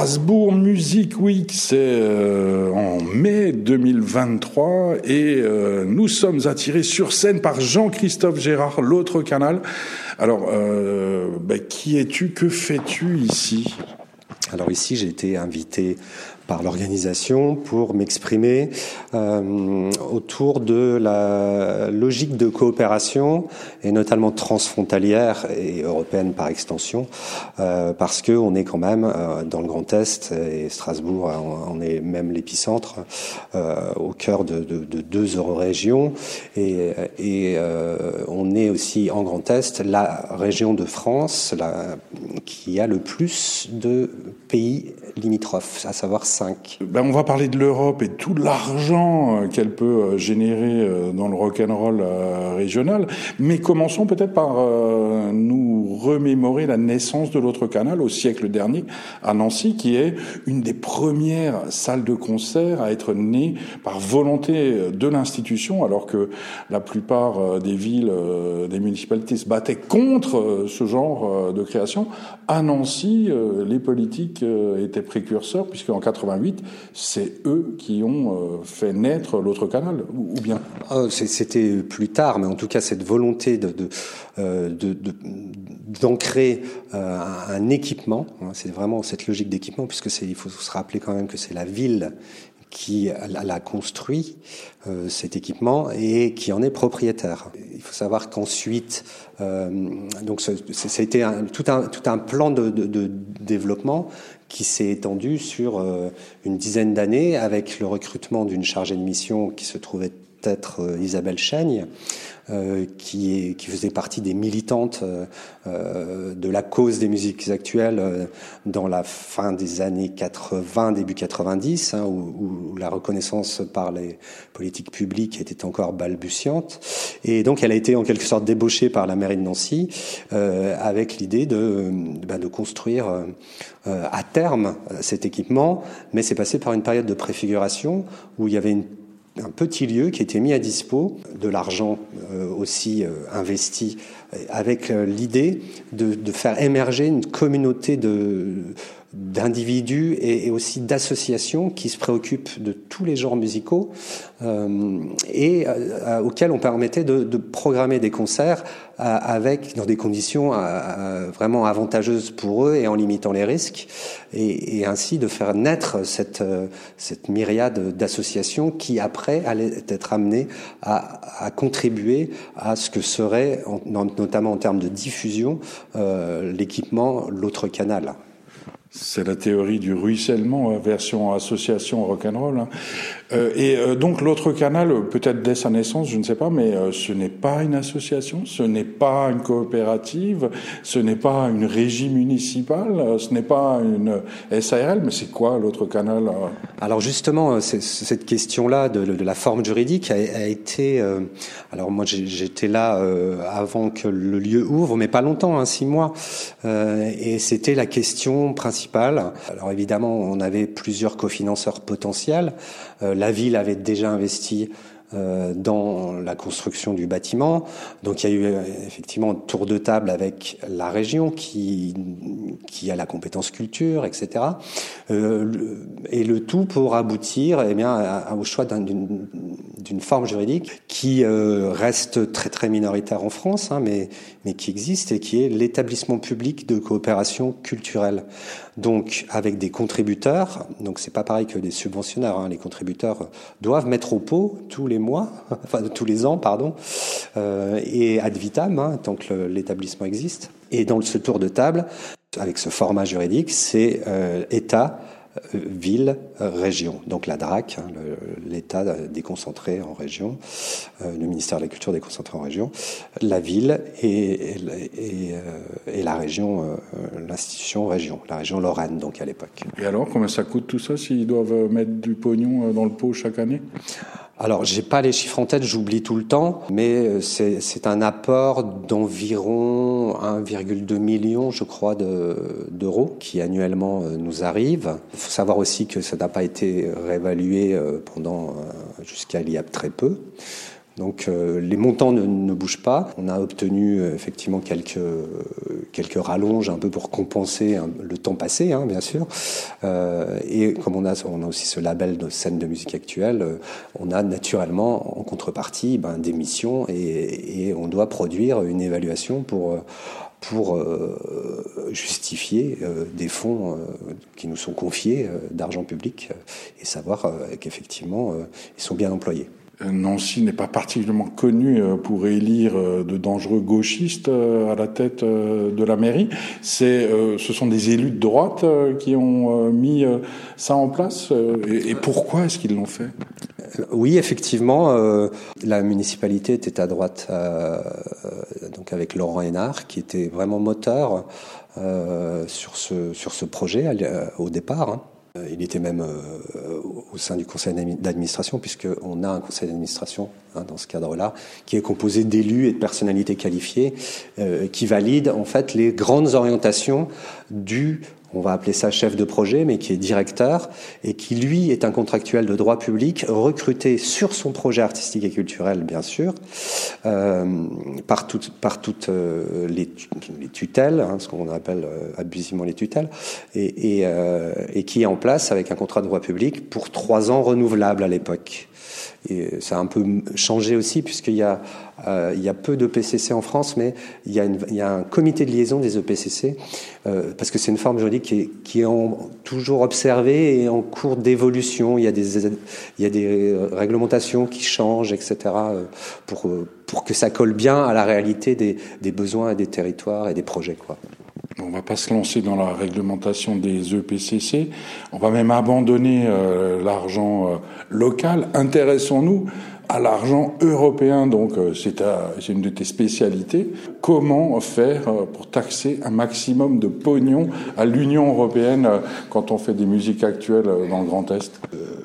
Strasbourg Music Week, c'est euh, en mai 2023 et euh, nous sommes attirés sur scène par Jean-Christophe Gérard, l'autre canal. Alors, euh, bah, qui es-tu? Que fais-tu ici? Alors ici, j'ai été invité par l'organisation pour m'exprimer euh, autour de la logique de coopération et notamment transfrontalière et européenne par extension, euh, parce que on est quand même euh, dans le Grand Est et Strasbourg, on, est même l'épicentre au cœur de, de, de deux eurorégions et, et on est aussi en Grand Est la région de France qui a le plus de pays limitrophes, à savoir ben, on va parler de l'Europe et tout l'argent euh, qu'elle peut euh, générer euh, dans le rock'n'roll régional. Mais commençons peut-être par nous remémorer la naissance de l'autre canal au siècle dernier à Nancy, qui est une des premières salles de concert à être née par volonté de l'institution, alors que la plupart des villes, des municipalités se battaient contre ce genre de création. À Nancy, les politiques étaient précurseurs, puisque en 88, c'est eux qui ont euh, fait naître l'autre canal, ou, bien? Oh, C'était plus tard, mais en tout cas cette volonté de, euh, d'ancrer euh, un, équipement, hein, c'est vraiment cette logique d'équipement, puisque il faut se rappeler quand même que c'est la ville qui l'a construit cet équipement et qui en est propriétaire. Il faut savoir qu'ensuite, donc ça a été tout un tout un plan de, de, de développement qui s'est étendu sur euh, une dizaine d'années avec le recrutement d'une chargée de mission qui se trouvait être euh, Isabelle Chaigne, euh, qui, est, qui faisait partie des militantes euh, de la cause des musiques actuelles dans la fin des années 80, début 90, hein, où, où, la reconnaissance par les politiques publiques était encore balbutiante. Et donc elle a été en quelque sorte débauchée par la mairie de Nancy avec l'idée de, ben, de construire à terme cet équipement, mais c'est passé par une période de préfiguration où il y avait une un petit lieu qui était mis à dispo, de l'argent euh, aussi euh, investi, avec euh, l'idée de, faire émerger une communauté d'individus et, aussi d'associations qui se préoccupent de tous les genres musicaux euh, et euh, auxquels on permettait de, programmer des concerts euh, avec dans des conditions vraiment avantageuses pour eux et en limitant les risques et, ainsi de faire naître cette, myriade d'associations qui après allaient être amenées à, contribuer à ce que serait, notamment en termes de diffusion, l'équipement L'autre canal. C'est la théorie du ruissellement, hein, version association rock'n'roll. Euh, et euh, donc l'autre canal, peut-être dès sa naissance, je ne sais pas, mais euh, ce n'est pas une association, ce n'est pas une coopérative, ce n'est pas une régie municipale, ce n'est pas une SARL, mais c'est quoi l'autre canal Alors justement, cette question-là de, de, la forme juridique a, a été... alors moi j'étais là avant que le lieu ouvre, mais pas longtemps, hein, six mois, et c'était la question principale alors évidemment, on avait plusieurs cofinanceurs potentiels. La ville avait déjà investi dans la construction du bâtiment. Donc il y a eu euh, effectivement un tour de table avec la région qui, qui a la compétence culture, etc. Euh, et le tout pour aboutir eh bien, au choix d'une forme juridique qui euh, reste très très minoritaire en France, hein, mais, mais qui existe et qui est l'établissement public de coopération culturelle. Donc avec des contributeurs, donc c'est pas pareil que des subventionnaires. Hein, les contributeurs doivent mettre au pot tous les mois, enfin tous les ans, pardon, euh, et ad vitam, hein, tant que l'établissement existe. Et dans ce tour de table, avec ce format juridique, c'est euh, État, euh, ville, région. Donc la DRAC, hein, l'État déconcentré en région, le ministère de la Culture déconcentré en région, la ville et, et, et la région, l'institution région, la région Lorraine, donc à l'époque. Et alors, combien ça coûte tout ça s'ils doivent mettre du pognon dans le pot chaque année? Alors, j'ai pas les chiffres en tête, j'oublie tout le temps, mais c'est un apport d'environ 1,2 million, je crois, d'euros qui annuellement euh, nous arrive. Il faut savoir aussi que ça n'a pas été réévalué euh, pendant euh, jusqu'à il y a très peu. Donc les montants ne, bougent pas. On a obtenu effectivement quelques quelques rallonges un peu pour compenser le temps passé, hein, bien sûr. et comme on a, aussi ce label de scène de musique actuelle, on a naturellement en contrepartie ben, des missions et, on doit produire une évaluation pour euh, justifier euh, des fonds euh, qui nous sont confiés d'argent public et savoir qu'effectivement ils sont bien employés. Nancy n'est pas particulièrement connue pour élire de dangereux gauchistes à la tête de la mairie. C'est, ce sont des élus de droite qui ont mis ça en place. Et pourquoi est-ce qu'ils l'ont fait? Oui, effectivement, euh, la municipalité était à droite, euh, donc avec Laurent Hénard, qui était vraiment moteur euh, sur ce sur ce projet au départ. Hein. Il était même au sein du conseil d'administration, puisqu'on a un conseil d'administration hein, dans ce cadre-là, qui est composé d'élus et de personnalités qualifiées, qui valident en fait les grandes orientations du on va appeler ça chef de projet, mais qui est directeur et qui lui est un contractuel de droit public recruté sur son projet artistique et culturel, bien sûr, euh, par, toutes euh, les, tutelles, hein, ce qu'on appelle euh, abusivement les tutelles, et, et qui est en place avec un contrat de droit public pour trois ans renouvelable à l'époque. Et ça a un peu changé aussi, puisqu'il y, a, euh, il y a peu d'EPCC en France, mais il y, a un comité de liaison des EPCC, euh, parce que c'est une forme juridique qui est, toujours observée et en cours d'évolution. Il, y a des, des réglementations qui changent, etc., euh, pour, que ça colle bien à la réalité des, besoins et des territoires et des projets. On ne va pas se lancer dans la réglementation des EPCC. On va même abandonner euh, l'argent euh, local. Intéressons-nous à l'argent européen. Donc, euh, c'est une de tes spécialités. Comment faire pour taxer un maximum de pognon à l'Union européenne quand on fait des musiques actuelles dans le Grand Est?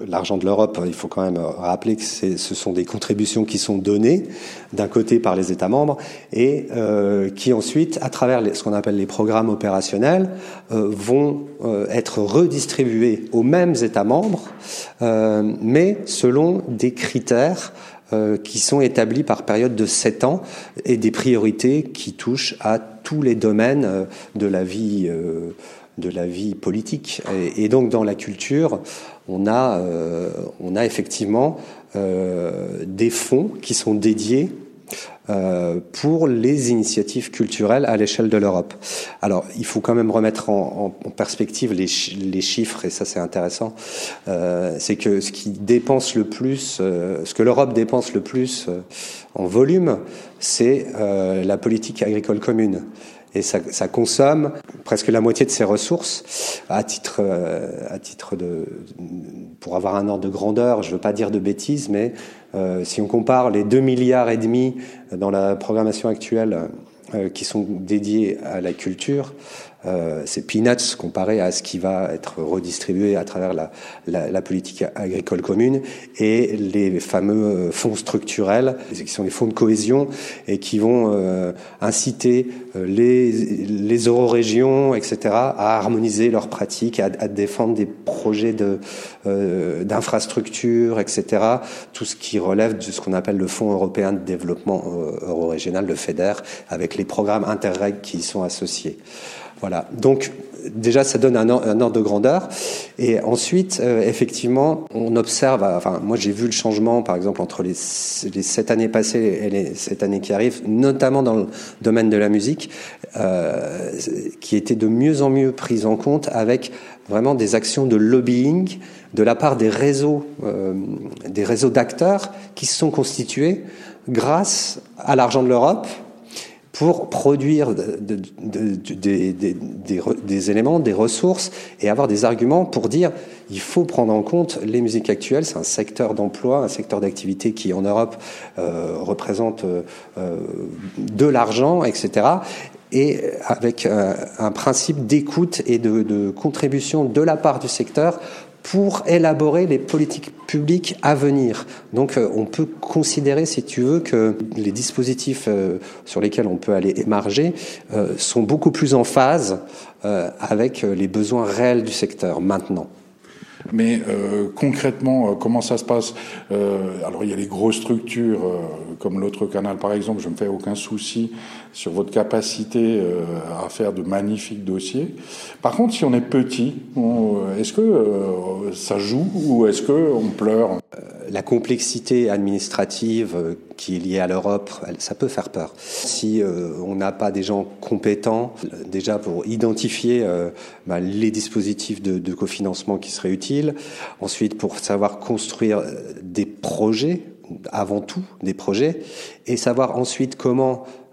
L'argent de l'Europe, il faut quand même rappeler que ce sont des contributions qui sont données d'un côté par les États membres et euh, qui ensuite, à travers ce qu'on appelle les programmes opérationnels, euh, vont euh, être redistribués aux mêmes États membres, mais selon des critères qui sont établis par période de sept ans et des priorités qui touchent à tous les domaines de la vie de la vie politique. Et, donc dans la culture, on a, on a effectivement des fonds qui sont dédiés euh, pour les initiatives culturelles à l'échelle de l'Europe. Alors, il faut quand même remettre en, perspective les, chiffres, et ça c'est intéressant. Euh, c'est que ce qui dépense le plus, euh, ce que l'Europe dépense le plus en volume, c'est la politique agricole commune et ça, ça, consomme presque la moitié de ses ressources. À titre, euh, à titre de, pour avoir un ordre de grandeur, je ne veux pas dire de bêtises, mais euh, si on compare les 2 milliards et demi dans la programmation actuelle euh, qui sont dédiés à la culture, euh, c'est peanuts comparé à ce qui va être redistribué à travers la, la, la, politique agricole commune et les fameux fonds structurels, qui sont les fonds de cohésion et qui vont euh, inciter euh, les, les eurorégions, etc., à harmoniser leurs pratiques, à, à défendre des projets de, euh, d'infrastructures, etc., tout ce qui relève de ce qu'on appelle le Fonds européen de développement euro-régional, le FEDER, avec les programmes interreg qui y sont associés. Voilà. Donc déjà, ça donne un, ordre de grandeur. Et ensuite, euh, effectivement, on observe. Enfin, moi, j'ai vu le changement, par exemple, entre les, sept années passées et les sept années qui arrivent, notamment dans le domaine de la musique, euh, qui était de mieux en mieux prise en compte avec vraiment des actions de lobbying de la part des réseaux, euh, des réseaux d'acteurs qui se sont constitués grâce à l'argent de l'Europe pour produire des éléments, des ressources et avoir des arguments pour dire il faut prendre en compte les musiques actuelles. C'est un secteur d'emploi, un secteur d'activité qui en Europe euh, représente euh, de l'argent, etc. Et avec un principe d'écoute et de contribution de la part du secteur pour élaborer les politiques publiques à venir. Donc euh, on peut considérer, si tu veux, que les dispositifs euh, sur lesquels on peut aller émarger euh, sont beaucoup plus en phase avec les besoins réels du secteur maintenant. Mais concrètement, comment ça se passe? Alors il y a les grosses structures comme l'autre canal par exemple. Je me fais aucun souci sur votre capacité à faire de magnifiques dossiers. Par contre, si on est petit, est-ce que ça joue ou est-ce que on pleure? La complexité administrative qui est liée à l'Europe, ça peut faire peur. Si on n'a pas des gens compétents, déjà pour identifier bah, les dispositifs de, cofinancement qui seraient utiles, ensuite pour savoir construire des projets avant tout des projets et savoir ensuite comment euh,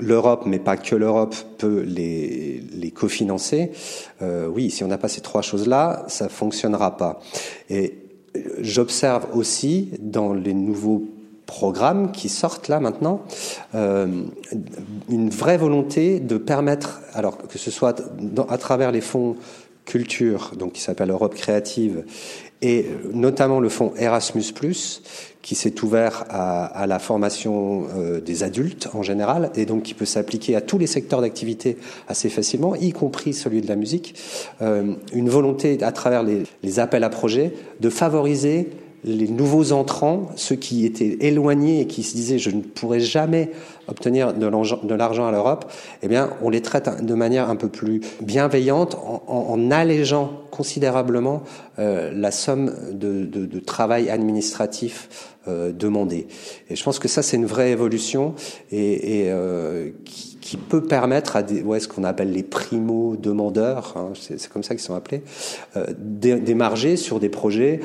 l'Europe, mais pas que l'Europe, peut les, cofinancer. Euh, oui, si on n'a pas ces trois choses-là, ça fonctionnera pas. Et j'observe aussi dans les nouveaux programmes qui sortent là maintenant, euh, une vraie volonté de permettre, alors que ce soit à travers les fonds culture, donc qui s'appelle Europe créative, et notamment le fonds Erasmus+, qui s'est ouvert à, la formation euh, des adultes en général, et donc qui peut s'appliquer à tous les secteurs d'activité assez facilement, y compris celui de la musique. Euh, une volonté, à travers les, les appels à projets, de favoriser les nouveaux entrants, ceux qui étaient éloignés et qui se disaient je ne pourrai jamais obtenir de l'argent à l'Europe, eh bien, on les traite de manière un peu plus bienveillante en, allégeant considérablement euh, la somme de, travail administratif euh, demandé. Et je pense que ça, c'est une vraie évolution et, euh, qui, peut permettre à ce qu'on appelle les primo-demandeurs, hein, c'est comme ça qu'ils sont appelés, d'émarger sur des projets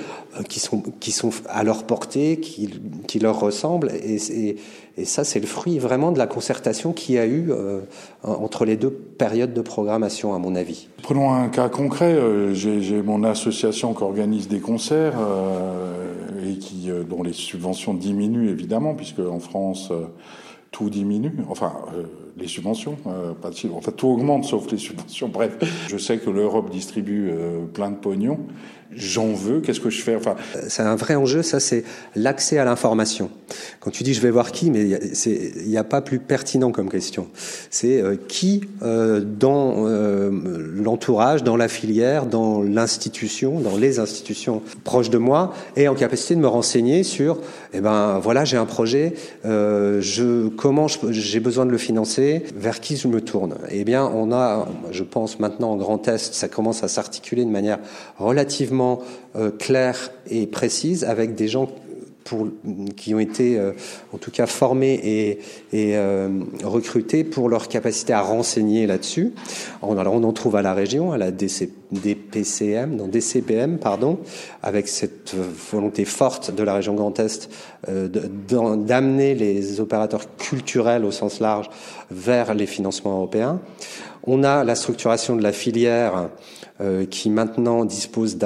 qui sont qui sont à leur portée, qui, qui leur ressemblent et, ça, c'est le fruit vraiment de la concertation qu'il y a eu euh, entre les deux périodes de programmation, à mon avis. Prenons un cas concret. Euh, j'ai mon association qui organise des concerts euh, et qui, dont les subventions diminuent évidemment, puisque en France tout diminue. Enfin, les subventions, pas de, enfin tout augmente sauf les subventions. Bref, je sais que l'Europe distribue plein de pognon j'en veux, qu'est-ce que je fais? Enfin... C'est un vrai enjeu, ça c'est l'accès à l'information. Quand tu dis je vais voir qui, mais il n'y a, pas plus pertinent comme question. C'est euh, qui euh, dans euh, l'entourage, dans la filière, dans l'institution, dans les institutions proches de moi, est en capacité de me renseigner sur, eh ben voilà, j'ai un projet, je comment j'ai besoin de le financer, vers qui je me tourne. Eh bien, on a, je pense maintenant en Grand Est, ça commence à s'articuler de manière relativement euh, claire et précise avec des gens pour, qui ont été euh, en tout cas formés et, et euh, recrutés pour leur capacité à renseigner là-dessus. On, on en trouve à la région, à la DC, DPCM, non DCPM, pardon, avec cette volonté forte de la région Grand Est d'amener les opérateurs culturels au sens large vers les financements européens. On a la structuration de la filière euh, qui maintenant dispose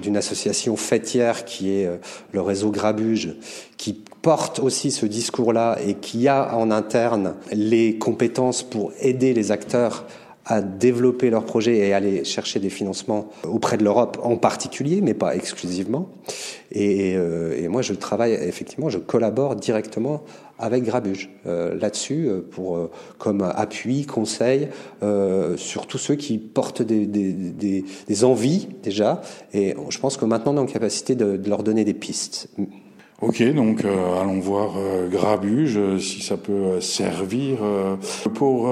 d'une association fêtière qui est euh, le réseau Grabuge, qui porte aussi ce discours-là et qui a en interne les compétences pour aider les acteurs à développer leurs projets et aller chercher des financements auprès de l'Europe en particulier, mais pas exclusivement. Et, euh, et, moi, je travaille effectivement, je collabore directement avec Grabuge euh, là-dessus euh, pour euh, comme appui, conseil euh, sur tous ceux qui portent des, des, des, des, envies déjà. Et je pense que maintenant, on est en capacité de, de leur donner des pistes. Ok, donc euh, allons voir euh, Grabuge, euh, si ça peut servir. pour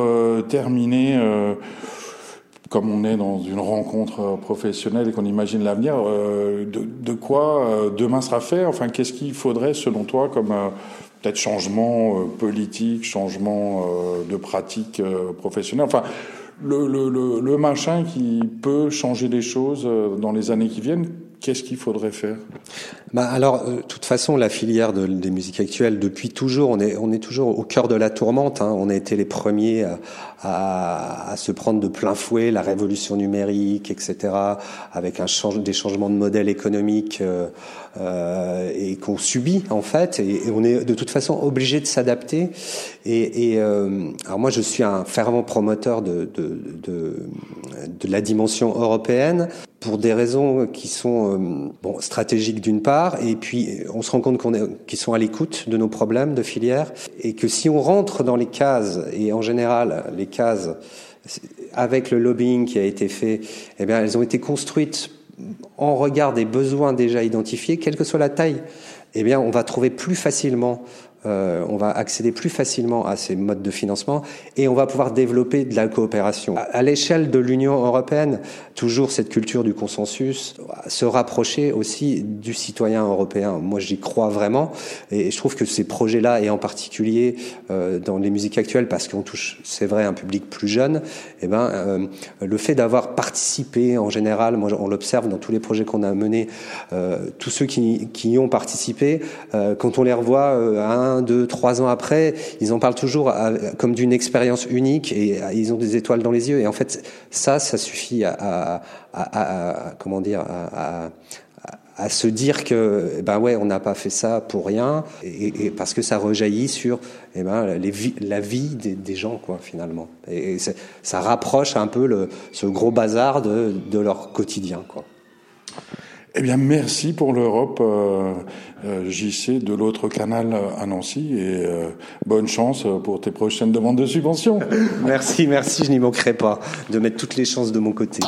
terminer, comme on est dans une rencontre professionnelle et qu'on imagine l'avenir, de, de, quoi demain sera fait? Enfin, qu'est-ce qu'il faudrait, selon toi, comme peut-être changement politique, changement de pratique professionnelle? Enfin, le, le, le, le machin qui peut changer les choses dans les années qui viennent, qu'est-ce qu'il faudrait faire? Bah alors, euh, de toute façon, la filière de, des musiques actuelles, depuis toujours, on est, on est toujours au cœur de la tourmente. Hein. On a été les premiers à, à, à, se prendre de plein fouet la révolution numérique, etc., avec un change, des changements de modèle économique euh, euh, et qu'on subit en fait. Et, on est de toute façon obligé de s'adapter. Et, et euh, alors moi, je suis un fervent promoteur de, de, de, de la dimension européenne pour des raisons qui sont euh, bon, stratégiques d'une part, et puis on se rend compte qu'on est, qu'ils sont à l'écoute de nos problèmes de filière, et que si on rentre dans les cases, et en général les cases avec le lobbying qui a été fait, eh bien elles ont été construites en regard des besoins déjà identifiés, quelle que soit la taille, eh bien on va trouver plus facilement euh, on va accéder plus facilement à ces modes de financement et on va pouvoir développer de la coopération. À, l'échelle de l'Union européenne, toujours cette culture du consensus, se rapprocher aussi du citoyen européen. Moi, j'y crois vraiment et je trouve que ces projets-là, et en particulier euh, dans les musiques actuelles, parce qu'on touche, c'est vrai, un public plus jeune, eh ben, euh, le fait d'avoir participé en général, moi, on l'observe dans tous les projets qu'on a menés, tous ceux qui, qui y ont participé, quand on les revoit un deux, trois ans après, ils en parlent toujours comme d'une expérience unique et ils ont des étoiles dans les yeux. Et en fait, ça, ça suffit à, comment dire, à, se dire que ben ouais on n'a pas fait ça pour rien et, parce que ça rejaillit sur eh ben la vie des, gens quoi finalement et, ça rapproche un peu ce gros bazar de, de leur quotidien quoi. Eh bien, merci pour l'Europe, euh, euh JC, de l'autre canal à Nancy, et euh, bonne chance pour tes prochaines demandes de subventions. merci, merci, je n'y manquerai pas de mettre toutes les chances de mon côté.